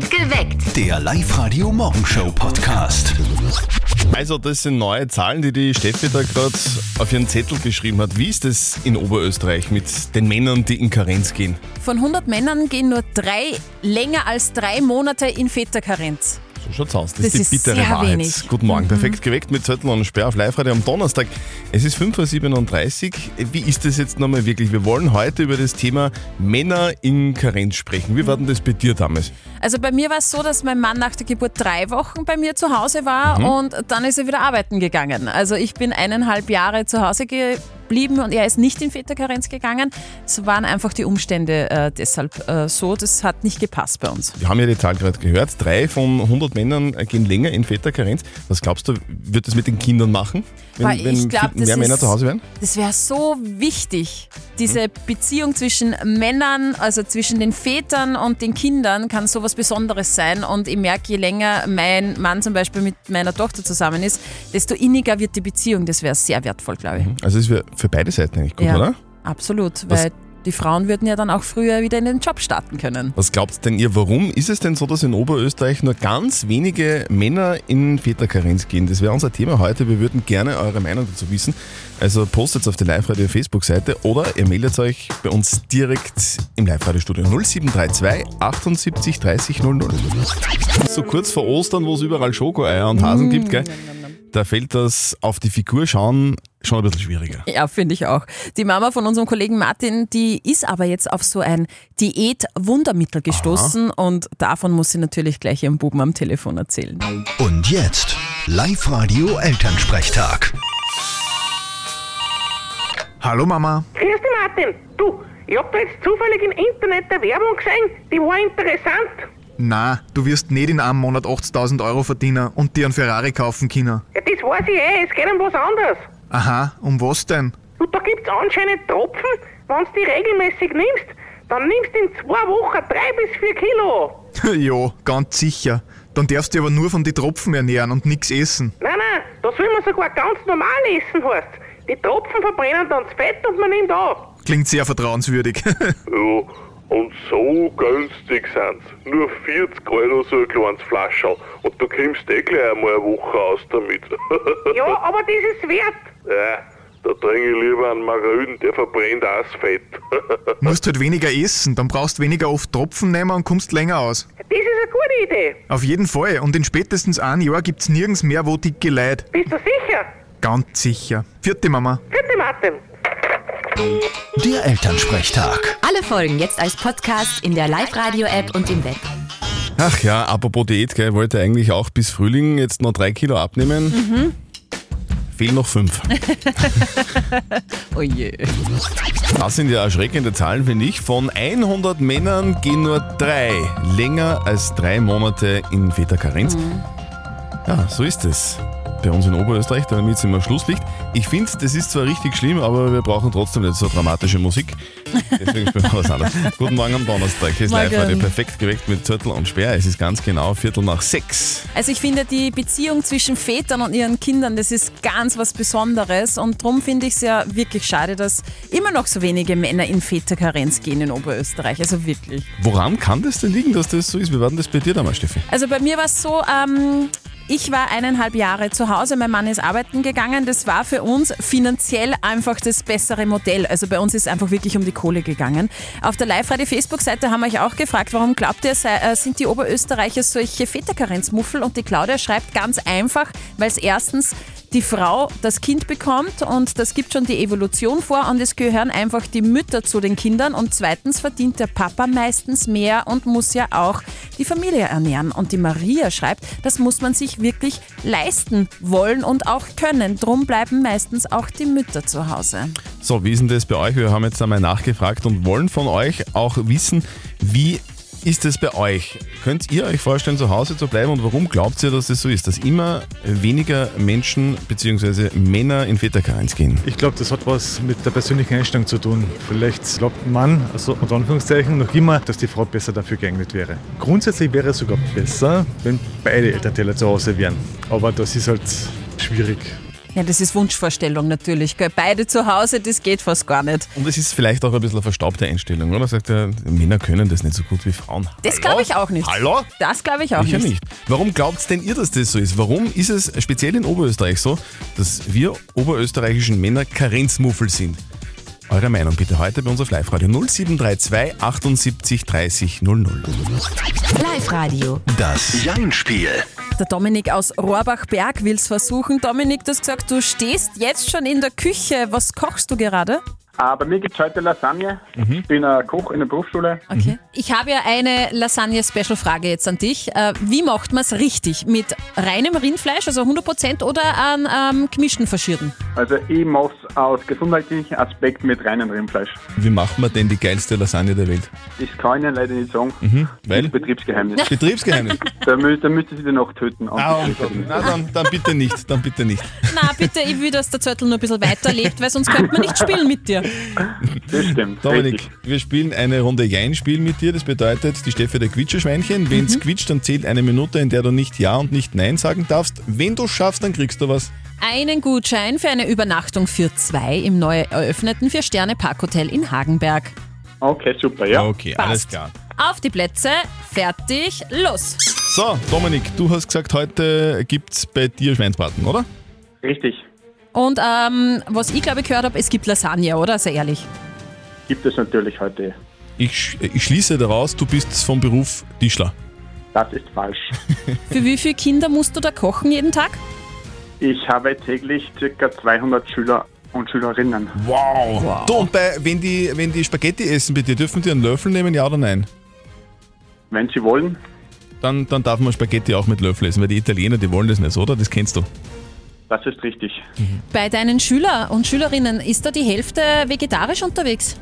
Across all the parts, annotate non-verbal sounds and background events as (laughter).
Geweckt. Der Live-Radio-Morgenshow-Podcast. Also, das sind neue Zahlen, die die Steffi da gerade auf ihren Zettel geschrieben hat. Wie ist es in Oberösterreich mit den Männern, die in Karenz gehen? Von 100 Männern gehen nur drei länger als drei Monate in Väterkarenz. So schaut's aus. Das, Das ist ist die bittere sehr Wahrheit. wenig. Guten Morgen. Perfekt geweckt mit Zettel und Sperr auf live am Donnerstag. Es ist 5.37 Uhr. Wie ist das jetzt nochmal wirklich? Wir wollen heute über das Thema Männer in Karenz sprechen. Wie war denn das bei dir damals? Also bei mir war es so, dass mein Mann nach der Geburt drei Wochen bei mir zu Hause war und dann ist er wieder arbeiten gegangen. Also ich bin eineinhalb Jahre zu Hause geblieben und er ist nicht in Väterkarenz gegangen. Es waren einfach die Umstände äh, deshalb äh, so. Das hat nicht gepasst bei uns. Wir haben ja die Zahl gerade gehört. Drei von 100 Männern gehen länger in Väterkarenz. Was glaubst du, wird das mit den Kindern machen? Wenn, Weil wenn glaub, mehr Männer ist- zu Hause wären? Das wäre so wichtig. Diese Beziehung zwischen Männern, also zwischen den Vätern und den Kindern, kann sowas Besonderes sein. Und ich merke, je länger mein Mann zum Beispiel mit meiner Tochter zusammen ist, desto inniger wird die Beziehung. Das wäre sehr wertvoll, glaube ich. Also es wäre für beide Seiten eigentlich gut, ja, oder? absolut. Was- Weil die Frauen würden ja dann auch früher wieder in den Job starten können. Was glaubt denn ihr, warum ist es denn so, dass in Oberösterreich nur ganz wenige Männer in Väterkarenz gehen? Das wäre unser Thema heute. Wir würden gerne eure Meinung dazu wissen. Also postet auf der Live-Radio Facebook-Seite oder ihr meldet euch bei uns direkt im Live-Radio-Studio 0732 78 30 00. So kurz vor Ostern, wo es überall Schokoeier und Hasen gibt, gell? Da fällt das auf die Figur schauen schon ein bisschen schwieriger. Ja, finde ich auch. Die Mama von unserem Kollegen Martin, die ist aber jetzt auf so ein Diät-Wundermittel gestoßen und davon muss sie natürlich gleich ihrem Buben am Telefon erzählen. Und jetzt Live-Radio Elternsprechtag. Hallo Mama. Grüß dich, Martin. Du, ich hab da jetzt zufällig im Internet eine Werbung gesehen, die war interessant. Na, du wirst nicht in einem Monat 80.000 Euro verdienen und dir einen Ferrari kaufen können. Ja, das weiß ich eh, es geht um was anderes. Aha, um was denn? Du, da gibt's anscheinend Tropfen, wenn du die regelmäßig nimmst, dann nimmst du in zwei Wochen drei bis vier Kilo. (laughs) ja, ganz sicher. Dann darfst du aber nur von den Tropfen ernähren und nix essen. Nein, nein, da soll man sogar ganz normal essen, heißt. Die Tropfen verbrennen dann das Fett und man nimmt auf. Klingt sehr vertrauenswürdig. (laughs) Ja, und so günstig sind's. Nur 40 Euro so ein kleines Flascherl. Und du kommst eh gleich einmal eine Woche aus damit. (laughs) Ja, aber das ist wert. Ja, da trinke ich lieber einen Maröden, der verbrennt auch das Fett. (laughs) Musst halt weniger essen, dann brauchst weniger oft Tropfen nehmen und kommst länger aus. Das ist eine gute Idee. Auf jeden Fall. Und in spätestens einem Jahr gibt's nirgends mehr, wo dicke Leid. Bist du sicher? Ganz sicher. Vierte Mama. Bitte, Martin. Der Elternsprechtag. Alle Folgen jetzt als Podcast in der Live-Radio-App und im Web. Ach ja, apropos Diät, gell, ich wollte eigentlich auch bis Frühling jetzt noch drei Kilo abnehmen. Fehlen noch fünf. (laughs) Oh je. Das sind ja erschreckende Zahlen, finde ich. Von 100 Männern gehen nur drei länger als drei Monate in Väterkarenz. Ja, so ist es. Bei uns in Oberösterreich, damit sind wir Schlusslicht. Ich finde, das ist zwar richtig schlimm, aber wir brauchen trotzdem nicht so dramatische Musik. Deswegen spielen wir was anderes. (laughs) Guten Morgen am Donnerstag. Hier ist Morgen. live heute perfekt geweckt mit Zürtel und Sperr. Es ist ganz genau Viertel nach sechs. Also ich finde, die Beziehung zwischen Vätern und ihren Kindern, das ist ganz was Besonderes und darum finde ich es ja wirklich schade, dass immer noch so wenige Männer in Väterkarenz gehen in Oberösterreich. Also wirklich. Woran kann das denn liegen, dass das so ist? Wie war denn das bei dir damals, Steffi? Also bei mir war es so, ähm, ich war eineinhalb Jahre zu Hause, mein Mann ist arbeiten gegangen. Das war für uns finanziell einfach das bessere Modell. Also bei uns ist einfach wirklich um die Kohle gegangen. Auf der Live-Radio-Facebook-Seite haben wir euch auch gefragt, warum glaubt ihr, sei, äh, sind die Oberösterreicher solche Väterkarenzmuffel? Und die Claudia schreibt ganz einfach, weil es erstens die Frau das Kind bekommt und das gibt schon die Evolution vor und es gehören einfach die Mütter zu den Kindern und zweitens verdient der Papa meistens mehr und muss ja auch die Familie ernähren. Und die Maria schreibt, das muss man sich wirklich leisten wollen und auch können. Drum bleiben meistens auch die Mütter zu Hause. So, wie ist denn das bei euch? Wir haben jetzt einmal nachgefragt und wollen von euch auch wissen, wie ist es bei euch? Könnt ihr euch vorstellen, zu Hause zu bleiben und warum glaubt ihr, dass es so ist, dass immer weniger Menschen bzw. Männer in Väterkarenz gehen? Ich glaube, das hat was mit der persönlichen Einstellung zu tun. Vielleicht glaubt ein Mann, also unter Anführungszeichen, noch immer, dass die Frau besser dafür geeignet wäre. Grundsätzlich wäre es sogar besser, wenn beide Elternteile zu Hause wären. Aber das ist halt schwierig. Ja, das ist Wunschvorstellung natürlich. Gell? Beide zu Hause, das geht fast gar nicht. Und es ist vielleicht auch ein bisschen eine verstaubte Einstellung, oder? Sagt er, Männer können das nicht so gut wie Frauen. Das glaube ich auch nicht. Hallo? Das glaube ich auch Sicher nicht. nicht. Warum glaubt denn ihr, dass das so ist? Warum ist es speziell in Oberösterreich so, dass wir oberösterreichischen Männer Karenzmuffel sind? Eure Meinung bitte heute bei uns auf Live-Radio 0732 78 30 00. Live-Radio. Das Jein-Spiel. Der Dominik aus Rohrbach-Berg will es versuchen. Dominik, du hast gesagt, du stehst jetzt schon in der Küche. Was kochst du gerade? Ah, bei mir gibt es heute Lasagne. Ich bin ein Koch in der Berufsschule. Okay. Ich habe ja eine Lasagne-Special-Frage jetzt an dich. Äh, Wie macht man es richtig? Mit reinem Rindfleisch, also 100% oder an ähm, gemischten Verschierten? Also ich mache es aus gesundheitlichen Aspekt mit reinem Rindfleisch. Wie macht man denn die geilste Lasagne der Welt? Das kann ich Ihnen leider nicht sagen. Weil? Das ist Betriebsgeheimnis. (laughs) Betriebsgeheimnis. da, mü da müsste Sie die Nacht töten. Ah, Na, dann, dann bitte nicht, dann bitte nicht. Na, bitte, ich will, dass der Zettel noch ein bisschen weiterlebt, weil sonst könnte man nicht spielen mit dir. Das stimmt. Dominik, richtig. wir spielen eine Runde Jein-Spiel mit dir. Das bedeutet, die Steffi der Quitscherschweinchen. Wenn es quietscht, dann zählt eine Minute, in der du nicht Ja und nicht Nein sagen darfst. Wenn du schaffst, dann kriegst du was. Einen Gutschein für eine Übernachtung für zwei im neu eröffneten Vier-Sterne-Parkhotel in Hagenberg. Okay, super, ja. Okay, Passt. alles klar. Auf die Plätze, fertig, los! So, Dominik, du hast gesagt, heute gibt's bei dir Schweinsbraten, oder? Richtig. Und ähm, was ich glaube ich gehört habe, es gibt Lasagne, oder? Sehr ehrlich. Gibt es natürlich heute. Ich, sch- ich schließe daraus, du bist vom Beruf Tischler. Das ist falsch. (laughs) Für wie viele Kinder musst du da kochen jeden Tag? Ich habe täglich ca. 200 Schüler und Schülerinnen. Wow. Du, und bei, wenn, die, wenn die Spaghetti essen bei dir, dürfen die einen Löffel nehmen, ja oder nein? Wenn Sie wollen, Dann, dann darf man Spaghetti auch mit Löffel essen, weil die Italiener, die wollen das nicht, oder? Das kennst du. das ist richtig. Bei deinen Schüler und Schülerinnen ist da die Hälfte vegetarisch unterwegs?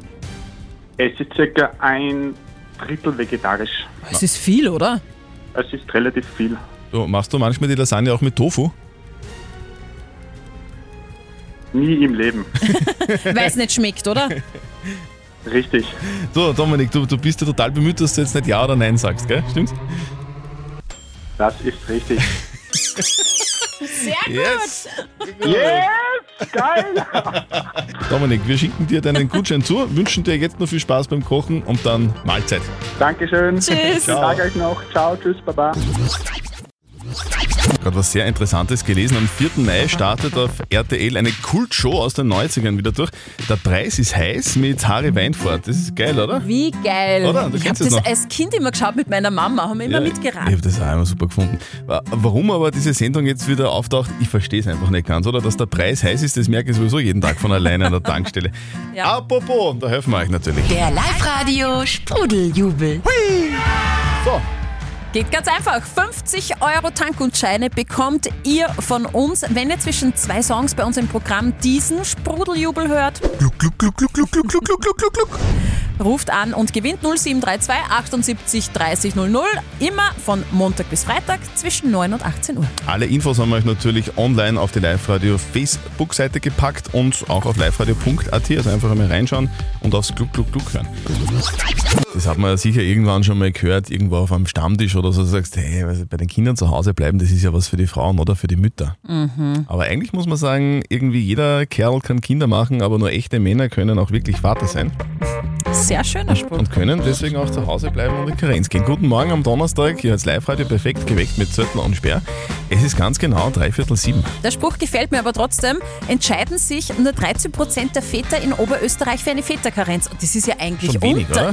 Es ist ca. ein Drittel vegetarisch. Das ist viel, oder? Es ist relativ viel. Du, machst du manchmal die Lasagne auch mit Tofu? Nie im Leben. (laughs) Weil es nicht schmeckt, oder? Richtig. So, Dominik, du, du bist ja total bemüht, dass du jetzt nicht Ja oder Nein sagst, gell? Stimmt's? Das ist richtig. Sehr gut! Yes! Yes! Geil! (laughs) Dominik, wir schicken dir deinen Gutschein zu, wünschen dir jetzt noch viel Spaß beim Kochen und dann Mahlzeit. Dankeschön. Tschüss. Schönen Tag euch noch. Ciao, tschüss, baba. Gerade was sehr Interessantes gelesen. Am 4. Mai startet auf RTL eine Kultshow aus den 90ern wieder durch. Der Preis ist heiß mit Harry Weinfurt. Das ist geil, oder? Wie geil! Oder? Du ich habe das noch. als Kind immer geschaut mit meiner Mama, haben wir immer Ich mitgeraten. habe das auch immer super gefunden. Wa- Warum aber diese Sendung jetzt wieder auftaucht, ich verstehe es einfach nicht ganz, oder? Dass der Preis heiß ist, das merke ich sowieso jeden Tag von alleine an der (laughs) Tankstelle. Ja. Apropos, da helfen wir euch natürlich. Der Live-Radio Sprudeljubel. So, Geht ganz einfach. 50 Euro Tankgutscheine bekommt ihr von uns, wenn ihr zwischen zwei Songs bei uns im Programm diesen Sprudeljubel hört. gluck, gluck, gluck, gluck, gluck, gluck, gluck, gluck, gluck, gluck. Ruft an und gewinnt 0732 78 30 00. Immer von Montag bis Freitag zwischen 9 und 18 Uhr. Alle Infos haben wir euch natürlich online auf die Live-Radio Facebook-Seite gepackt und auch auf liveradio.at, also einfach einmal reinschauen und aufs Gluck, Gluck, Gluck hören. Das hat man ja sicher irgendwann schon mal gehört, irgendwo auf einem Stammtisch oder so, du sagst, hey, bei den Kindern zu Hause bleiben, das ist ja was für die Frauen oder für die Mütter. Aber eigentlich muss man sagen, irgendwie jeder Kerl kann Kinder machen, aber nur echte Männer können auch wirklich Vater sein Sehr schöner Spruch. und können deswegen auch zu Hause bleiben und in Karenz gehen. Guten Morgen am Donnerstag, hier als Live-Radio perfekt geweckt mit Zöttl und Sperr. Es ist ganz genau dreiviertel sieben. Der Spruch gefällt mir aber trotzdem. Entscheiden sich nur 13% der Väter in Oberösterreich für eine Väterkarenz. Und das ist ja eigentlich wenig, oder?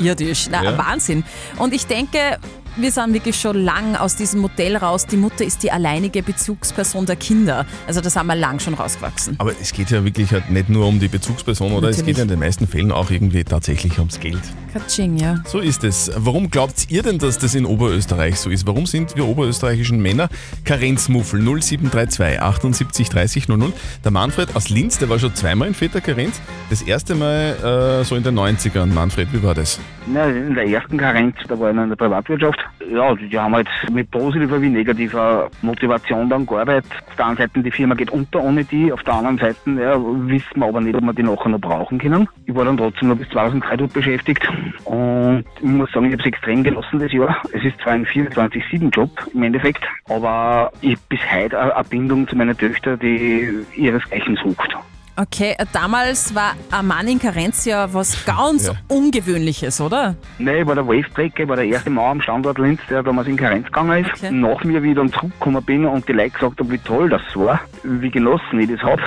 Na, Ja. Wahnsinn. Und ich denke, wir sind wirklich schon lang aus diesem Modell raus. Die Mutter ist die alleinige Bezugsperson der Kinder. Also da sind wir lang schon rausgewachsen. Aber es geht ja wirklich halt nicht nur um die Bezugsperson, oder? Es Natürlich. geht ja in den meisten Fällen auch irgendwie tatsächlich ums Geld. Katsching, ja. So ist es. Warum glaubt ihr denn, dass das in Oberösterreich so ist? Warum sind wir oberösterreichischen Männer Karenzmuffel 0732 78 30 00? Der Manfred aus Linz, der war schon zweimal in Väter Karenz. Das erste Mal äh, so in den 90ern. Manfred, wie war das? Na, in der ersten Karenz, da war ich in der Privatwirtschaft ja, die die haben halt mit positiver wie negativer Motivation dann gearbeitet. Auf der einen Seite, die Firma geht unter ohne die, auf der anderen Seite ja, wissen wir aber nicht, ob wir die nachher noch brauchen können. Ich war dann trotzdem noch bis 2003 dort beschäftigt und ich muss sagen, ich habe es extrem genossen das Jahr. Es ist zwar ein 24-7-Job im Endeffekt, aber ich habe bis heute eine eine Bindung zu meiner Töchter, die ihresgleichen sucht. Okay, damals war ein Mann in Karenz ja was ganz Ja. Ungewöhnliches, oder? Nein, ich war der Wave-Trecker, ich war der erste Mann am Standort Linz, der damals in Karenz gegangen ist. Okay. Nach mir, wie ich dann zurückgekommen bin und die Leute gesagt haben, wie toll das war, wie genossen ich das habe,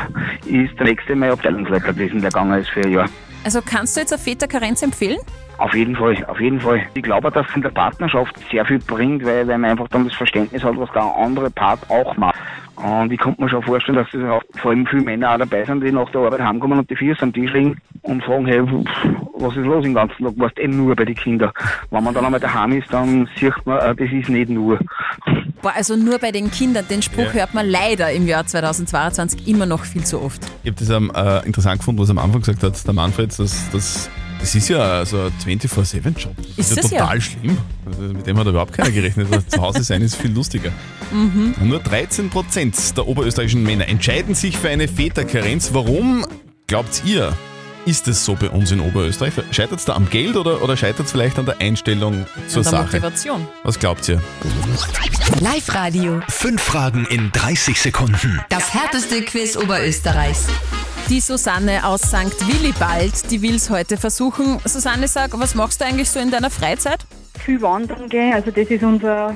ist der nächste mein Abteilungsleiter gewesen, der gegangen ist für ein Jahr. Also kannst du jetzt eine Väter Karenz empfehlen? Auf jeden Fall, auf jeden Fall. Ich glaube, dass es in der Partnerschaft sehr viel bringt, weil, weil man einfach dann das Verständnis hat, was der andere Part auch macht. Und ich kann mir schon vorstellen, dass es auch vor allem viele Männer auch dabei sind, die nach der Arbeit heimkommen und die Füße am Tisch liegen und fragen, hey, was ist los den ganzen Tag? Warst eh nur bei den Kindern. Wenn man dann einmal daheim ist, dann sieht man, äh, das ist nicht nur. Boah, also nur bei den Kindern. Den Spruch Ja. hört man leider im Jahr 2022 immer noch viel zu oft. Ich habe das ähm, äh, interessant gefunden, was er am Anfang gesagt hat, der Manfred, dass das. Das ist ja so ein 24-7-Job. Das Ist ist ja ja. total schlimm. Also mit dem hat überhaupt keiner gerechnet. Also zu Hause sein ist viel lustiger. Mhm. Nur 13% der oberösterreichischen Männer entscheiden sich für eine Väterkarenz. Warum glaubt ihr, ist es so bei uns in Oberösterreich? Scheitert es da am Geld oder, oder scheitert es vielleicht an der Einstellung zur der Sache? Motivation. Was glaubt ihr? Live-Radio. Fünf Fragen in 30 Sekunden. Das härteste Quiz Oberösterreichs. Die Susanne aus St. Willibald, die will es heute versuchen. Susanne, sag, was machst du eigentlich so in deiner Freizeit? viel wandern gehen. Also das ist unser,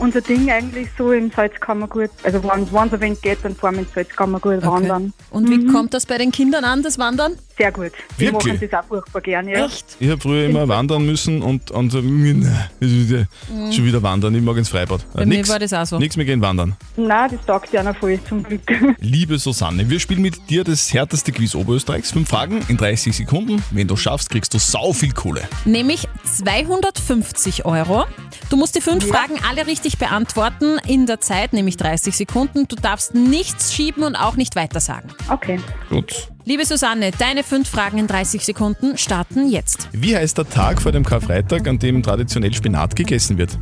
unser Ding eigentlich so im Salzkammergut. Also wenn es ein wenig geht, dann fahren wir ins Salzkammergut wandern. Und wie kommt das bei den Kindern an, das Wandern? Sehr gut. Die Wirklich? machen das auch furchtbar gern, ja. Echt? Ich habe früher immer wandern müssen und, und so, ist ja schon wieder wandern, ich mag ins Freibad. Bei mir war das auch so. Nix mehr gehen wandern. Nein, das taugt ja noch voll, zum Glück. (laughs) Liebe Susanne, wir spielen mit dir das härteste Quiz Oberösterreichs. Fünf Fragen in 30 Sekunden. Wenn du schaffst, kriegst du sau viel Kohle. Nämlich 250 Euro. Du musst die fünf Fragen alle richtig beantworten in der Zeit, nämlich 30 Sekunden. Du darfst nichts schieben und auch nicht weitersagen. Okay. Gut. Liebe Susanne, deine fünf Fragen in 30 Sekunden starten jetzt. Wie heißt der Tag vor dem Karfreitag, an dem traditionell Spinat gegessen wird?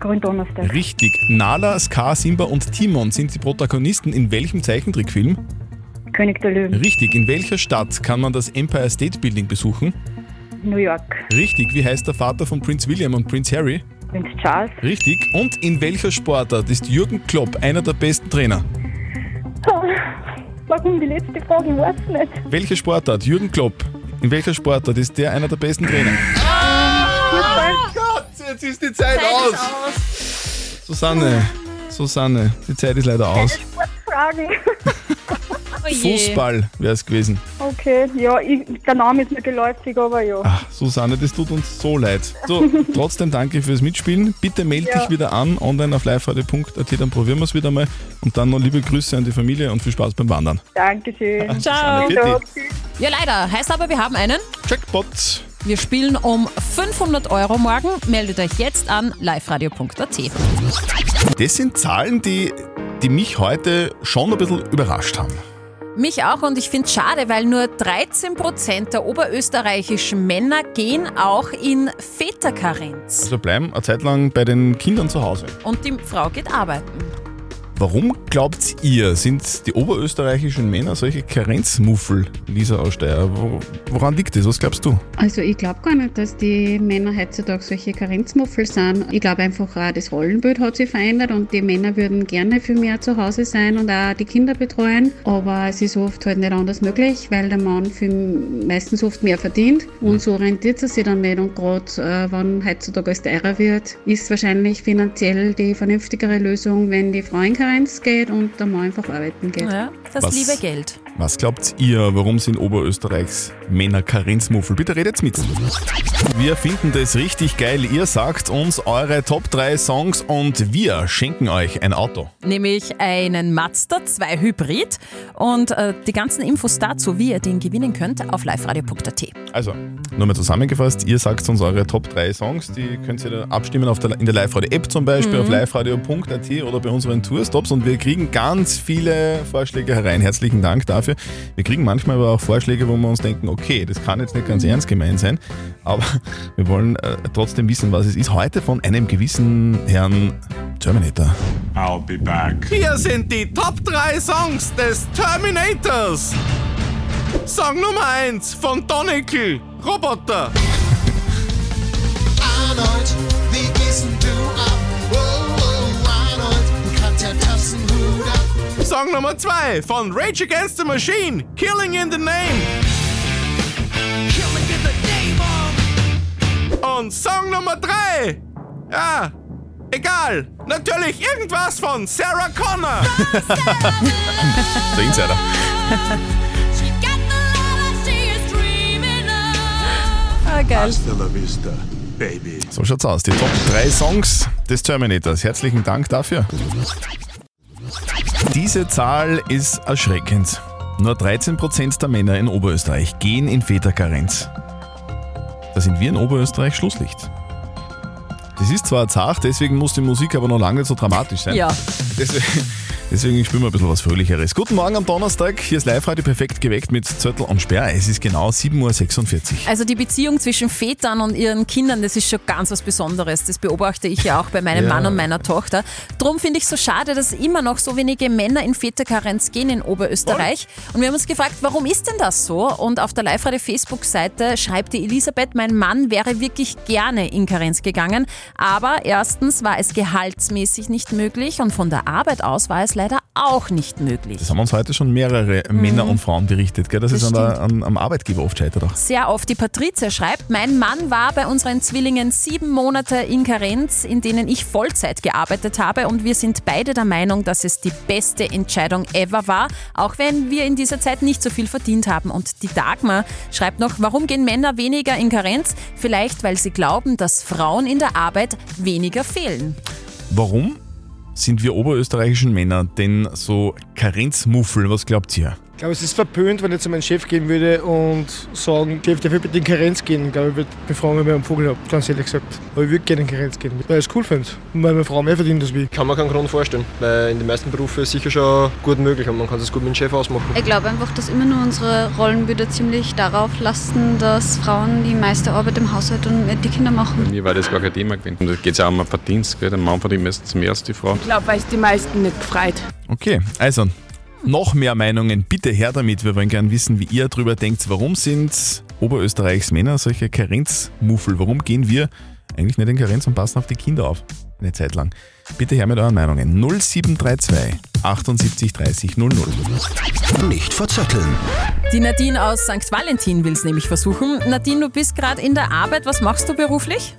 Gründonnerstag. Richtig. Nala, Scar, Simba und Timon sind die Protagonisten in welchem Zeichentrickfilm? König der Löwen. Richtig. In welcher Stadt kann man das Empire State Building besuchen? New York. Richtig. Wie heißt der Vater von Prince William und Prince Harry? Prinz Charles. Richtig. Und in welcher Sportart ist Jürgen Klopp einer der besten Trainer? Warum die letzte Frage? Ich weiß nicht. Welche Sportart? Jürgen Klopp. In welcher Sportart ist der einer der besten Trainer? Gott, jetzt ist die Zeit, aus. Susanne, Susanne, die Zeit ist leider aus. Sportfragen. (laughs) Oh. Fußball wäre es gewesen. Okay, ja, ich, der Name ist mir geläufig, aber ja. Ach, Susanne, das tut uns so leid. So, (laughs) trotzdem danke fürs Mitspielen. Bitte melde Ja. dich wieder an, online auf liveradio.at, dann probieren wir es wieder mal. Und dann noch liebe Grüße an die Familie und viel Spaß beim Wandern. Dankeschön. (laughs) Ciao. Bitte. Ja, leider. Heißt aber, wir haben einen. Jackpot. Wir spielen um 500 Euro morgen. Meldet euch jetzt an liveradio.at. Das sind Zahlen, die, die mich heute schon ein bisschen überrascht haben. Mich auch und ich finde es schade, weil nur 13% der oberösterreichischen Männer gehen auch in Väterkarenz. Also bleiben eine Zeit lang bei den Kindern zu Hause. Und die Frau geht arbeiten. Warum glaubt ihr, sind die oberösterreichischen Männer solche Karenzmuffel, Lisa aus Steyr? Wo, woran liegt das? Was glaubst du? Also ich glaube gar nicht, dass die Männer heutzutage solche Karenzmuffel sind. Ich glaube einfach auch, das Rollenbild hat sich verändert und die Männer würden gerne viel mehr zu Hause sein und auch die Kinder betreuen. Aber es ist oft halt nicht anders möglich, weil der Mann viel, meistens oft mehr verdient und so rentiert es sich dann nicht. Und gerade äh, wenn heutzutage alles teurer wird, ist wahrscheinlich finanziell die vernünftigere Lösung, wenn die Frau in Karenz geht und der Mann einfach arbeiten geht. Ja, das Was? liebe Geld. Was glaubt ihr, warum sind Oberösterreichs Männer Karenzmuffel? Bitte redet mit. Wir finden das richtig geil. Ihr sagt uns eure Top 3 Songs und wir schenken euch ein Auto. Nämlich einen Mazda 2 Hybrid. Und äh, die ganzen Infos dazu, wie ihr den gewinnen könnt, auf liveradio.at. Also, nur mal zusammengefasst, ihr sagt uns eure Top 3 Songs, die könnt ihr dann abstimmen auf der, in der Live-Radio-App zum Beispiel, Mhm. auf liveradio.at oder bei unseren Tours. Tops und wir kriegen ganz viele Vorschläge herein. Herzlichen Dank dafür. Wir kriegen manchmal aber auch Vorschläge, wo wir uns denken, okay, das kann jetzt nicht ganz ernst gemeint sein, aber wir wollen äh, trotzdem wissen, was es ist. Heute von einem gewissen Herrn Terminator. I'll be back. Hier sind die Top 3 Songs des Terminators. Song Nummer 1 von Donikel, Roboter. Arnold, Song Nummer 2 von Rage Against the Machine, Killing in the Name. Killing in the name of. Und Song Nummer 3, ja, egal, natürlich irgendwas von Sarah Connor. (laughs) Der Insider. Ah, geil. Hasta la vista, baby. So schaut's aus. Die Top 3 Songs des Terminators. Herzlichen Dank dafür. Diese Zahl ist erschreckend. Nur 13% der Männer in Oberösterreich gehen in Väterkarenz. Da sind wir in Oberösterreich Schlusslicht. Das ist zwar zart, deswegen muss die Musik aber noch lange nicht so dramatisch sein. Ja. Deswegen, deswegen spielen wir ein bisschen was Fröhlicheres. Guten Morgen am Donnerstag. Hier ist live heute perfekt geweckt mit Zöttl und Sperr. Es ist genau 7.46 Uhr. Also die Beziehung zwischen Vätern und ihren Kindern, das ist schon ganz was Besonderes. Das beobachte ich ja auch bei meinem Ja. Mann und meiner Tochter. Drum finde ich es so schade, dass immer noch so wenige Männer in Väterkarenz gehen in Oberösterreich. Und wir haben uns gefragt, warum ist denn das so? Und auf der Live-Radio-Facebook-Seite schreibt die Elisabeth, mein Mann wäre wirklich gerne in Karenz gegangen. Aber erstens war es gehaltsmäßig nicht möglich und von der Arbeit aus war es leider auch nicht möglich. Das haben uns heute schon mehrere Männer und Frauen berichtet, gell? dass Mhm. Das es an der, an, am Arbeitgeber oft scheitert. Auch. Sehr oft. Die Patricia schreibt, mein Mann war bei unseren Zwillingen sieben Monate in Karenz, in denen ich Vollzeit gearbeitet habe und wir sind beide der Meinung, dass es die beste Entscheidung ever war, auch wenn wir in dieser Zeit nicht so viel verdient haben. Und die Dagmar schreibt noch, warum gehen Männer weniger in Karenz? Vielleicht, weil sie glauben, dass Frauen in der Arbeit weniger fehlen. Warum sind wir oberösterreichischen Männer denn so Karenzmuffel? Was glaubt ihr? Ich glaube, es ist verpönt, wenn ich zu meinem Chef gehen würde und sagen, Chef, der will bitte in Karenz gehen. Ich glaube, ich würde mich fragen, ob ich einen Vogel habe, ganz ehrlich gesagt. Aber ich würde gerne in Karenz gehen, weil ich es cool finde. Und weil meine Frau mehr verdient als ich. Kann man keinen Grund vorstellen, weil in den meisten Berufen ist sicher schon gut möglich und man kann es gut mit dem Chef ausmachen. Ich glaube einfach, dass immer nur unsere Rollenbilder ziemlich darauf lasten, dass Frauen die meiste Arbeit im Haushalt und die Kinder machen. Bei mir war das gar kein Thema gewesen. Und da geht es ja auch um Verdienst. Gell? Der Mann verdient meistens mehr als die Frau. Ich glaube, weil es die meisten nicht gefreut. Okay, also noch mehr Meinungen, bitte her damit. Wir wollen gerne wissen, wie ihr darüber denkt. Warum sind Oberösterreichs Männer solche Karenzmuffel? Warum gehen wir eigentlich nicht in Karenz und passen auf die Kinder auf? Eine Zeit lang. Bitte her mit euren Meinungen. 0732 78 30 00. Nicht verzetteln. Die Nadine aus St. Valentin will es nämlich versuchen. Nadine, du bist gerade in der Arbeit. Was machst du beruflich?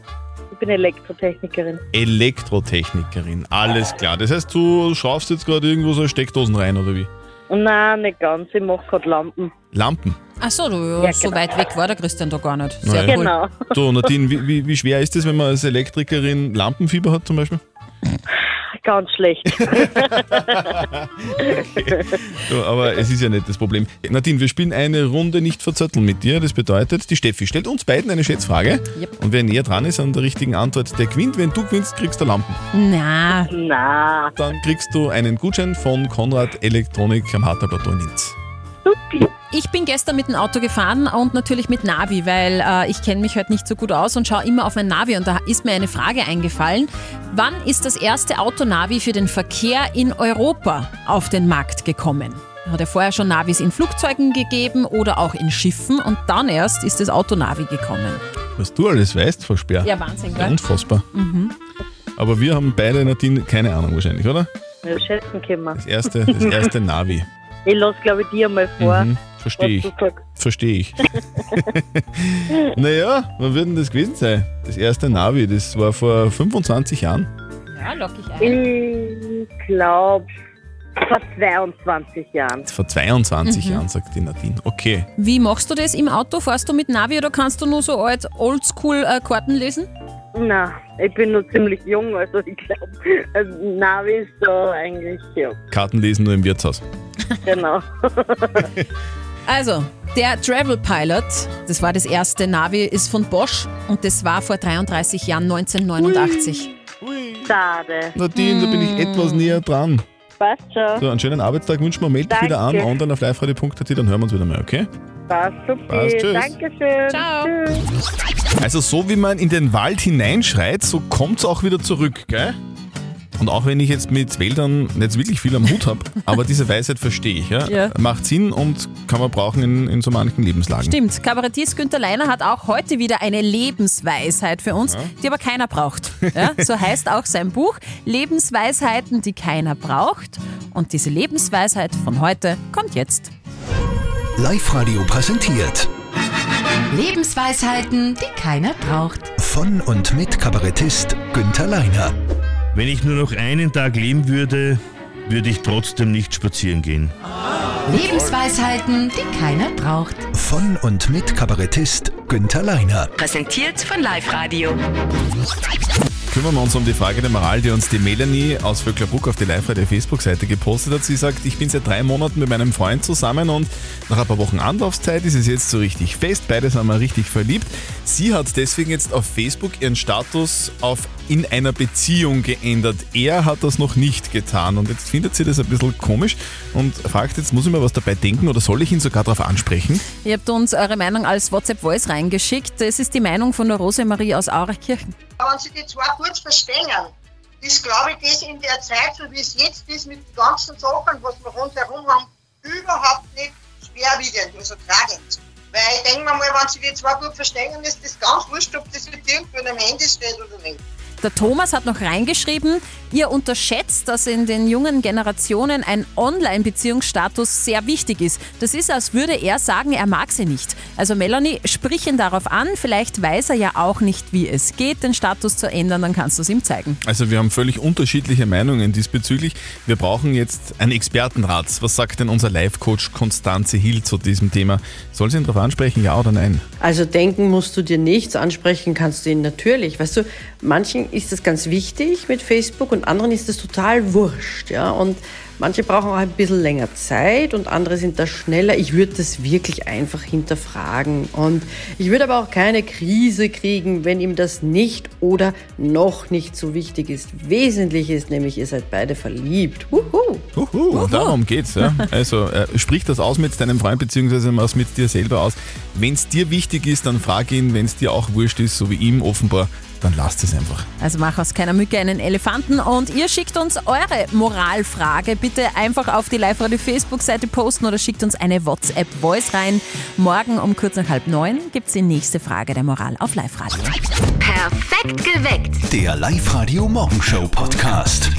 Ich bin Elektrotechnikerin. Elektrotechnikerin, alles klar. Das heißt, du schraubst jetzt gerade irgendwo so Steckdosen rein, oder wie? Nein, nicht ganz. Ich mache gerade Lampen. Lampen. Ach so, du, Ja, so genau. weit weg war der Christian da gar nicht. Sehr Naja. cool. Genau. So, Nadine, wie, wie, wie schwer ist es, wenn man als Elektrikerin Lampenfieber hat zum Beispiel? Ganz schlecht. (laughs) So, aber es ist ja nicht das Problem. Nadine, wir spielen eine Runde nicht verzötteln mit dir. Das bedeutet, die Steffi stellt uns beiden eine Schätzfrage. Und wer näher dran ist an der richtigen Antwort, der gewinnt. Wenn du gewinnst, kriegst du Lampen. Na. Na. Dann kriegst du einen Gutschein von Konrad Elektronik am Harterplateau in Linz. Ich bin gestern mit dem Auto gefahren und natürlich mit Navi, weil äh, ich kenne mich heute nicht so gut aus und schaue immer auf mein Navi und da ist mir eine Frage eingefallen. Wann ist das erste Autonavi für den Verkehr in Europa auf den Markt gekommen? Hat ja vorher schon Navis in Flugzeugen gegeben oder auch in Schiffen und dann erst ist das Autonavi gekommen. Was du alles weißt, Frau Speer. Ja, Wahnsinn, gell? Unfassbar. Mhm. Aber wir haben beide, Nadine, keine Ahnung wahrscheinlich, oder? Ja, schätzen können wir. Das erste, das erste (laughs) Navi. Ich lasse, glaube ich, dir mal vor. Mhm, verstehe ich. Verstehe ich. (laughs) naja, wann wird denn das gewesen sein? Das erste Navi, das war vor 25 Jahren. Ja, lock ich ein. Ich glaube, vor 22 Jahren. Vor 22 Mhm. Jahren, sagt die Nadine. Okay. Wie machst du das im Auto? Fährst du mit Navi oder kannst du nur so alt Oldschool-Karten lesen? Na, ich bin noch ziemlich jung, also ich glaube, also Navi ist da eigentlich, ja, Karten lesen nur im Wirtshaus. genau. (laughs) Also, der Travel Pilot, das war das erste Navi, ist von Bosch und das war vor 33 Jahren, 1989. Schade. Nadine, da bin ich etwas näher dran. Passt schon. So, einen schönen Arbeitstag wünschen wir. Meld dich wieder an, Danke. online auf liveradio.at, dann hören wir uns wieder mal, okay? Passt, super. Passt, tschüss. Dankeschön. Ciao. Tschüss. Also so wie man in den Wald hineinschreit, so kommt es auch wieder zurück, gell? Und auch wenn ich jetzt mit Wäldern nicht wirklich viel am Hut habe, (laughs) aber diese Weisheit verstehe ich. Ja? Ja. Macht Sinn und kann man brauchen in, in so manchen Lebenslagen. Stimmt, Kabarettist Günther Leiner hat auch heute wieder eine Lebensweisheit für uns, Ja. die aber keiner braucht. Ja, (laughs) so heißt auch sein Buch Lebensweisheiten, die keiner braucht. Und diese Lebensweisheit von heute kommt jetzt. Live-Radio präsentiert. Lebensweisheiten, die keiner braucht. Von und mit Kabarettist Günther Leiner. Wenn ich nur noch einen Tag leben würde, würde ich trotzdem nicht spazieren gehen. Lebensweisheiten, die keiner braucht. Von und mit Kabarettist Günther Leiner. Präsentiert von Live Radio. Kümmern wir uns um die Frage der Moral, die uns die Melanie aus Vöcklerbruck auf die Live-Radio Facebook-Seite gepostet hat. Sie sagt, ich bin seit drei Monaten mit meinem Freund zusammen und nach ein paar Wochen Anlaufzeit ist es jetzt so richtig fest. Beide sind mal richtig verliebt. Sie hat deswegen jetzt auf Facebook ihren Status auf in einer Beziehung geändert. Er hat das noch nicht getan und jetzt findet sie das ein bisschen komisch und fragt jetzt, muss ich mir was dabei denken oder soll ich ihn sogar darauf ansprechen? Ihr habt uns eure Meinung als WhatsApp-Voice reingeschickt. Das ist die Meinung von der Rosemarie aus Aurachkirchen. Wenn sie die zwei gut verstehen, ist, glaube ich, das in der Zeit, so wie es jetzt ist, mit den ganzen Sachen, was wir rundherum haben, überhaupt nicht schwerwiegend, also tragend. Weil ich denke mir mal, wenn sie die zwei gut verstehen, ist das ganz wurscht, ob das jetzt irgendwo in einem Handy steht oder nicht. Der Thomas hat noch reingeschrieben, ihr unterschätzt, dass in den jungen Generationen ein Online-Beziehungsstatus sehr wichtig ist. Das ist, als würde er sagen, er mag sie nicht. Also Melanie, sprich ihn darauf an. Vielleicht weiß er ja auch nicht, wie es geht, den Status zu ändern, dann kannst du es ihm zeigen. Also wir haben völlig unterschiedliche Meinungen diesbezüglich. Wir brauchen jetzt einen Expertenrat. Was sagt denn unser Live-Coach Konstanze Hill zu diesem Thema? Soll sie ihn darauf ansprechen, ja oder nein? Also denken musst du dir nichts, ansprechen kannst du ihn natürlich. Weißt du, manchen ist es ganz wichtig mit Facebook und anderen ist es total wurscht. Ja? Und manche brauchen auch ein bisschen länger Zeit und andere sind da schneller. Ich würde das wirklich einfach hinterfragen. Und ich würde aber auch keine Krise kriegen, wenn ihm das nicht oder noch nicht so wichtig ist. Wesentlich ist nämlich, ihr seid beide verliebt. Wuhu. Uhu, und darum geht's. Ja. Also äh, sprich das aus mit deinem Freund beziehungsweise was mit dir selber aus. Wenn es dir wichtig ist, dann frag ihn. Wenn es dir auch wurscht ist, so wie ihm offenbar, dann lasst es einfach. Also mach aus keiner Mücke einen Elefanten und ihr schickt uns eure Moralfrage. Bitte einfach auf die Live-Radio Facebook-Seite posten oder schickt uns eine WhatsApp-Voice rein. Morgen um kurz nach halb neun gibt's die nächste Frage der Moral auf Live-Radio. Perfekt geweckt. Der Live-Radio Morgenshow Podcast.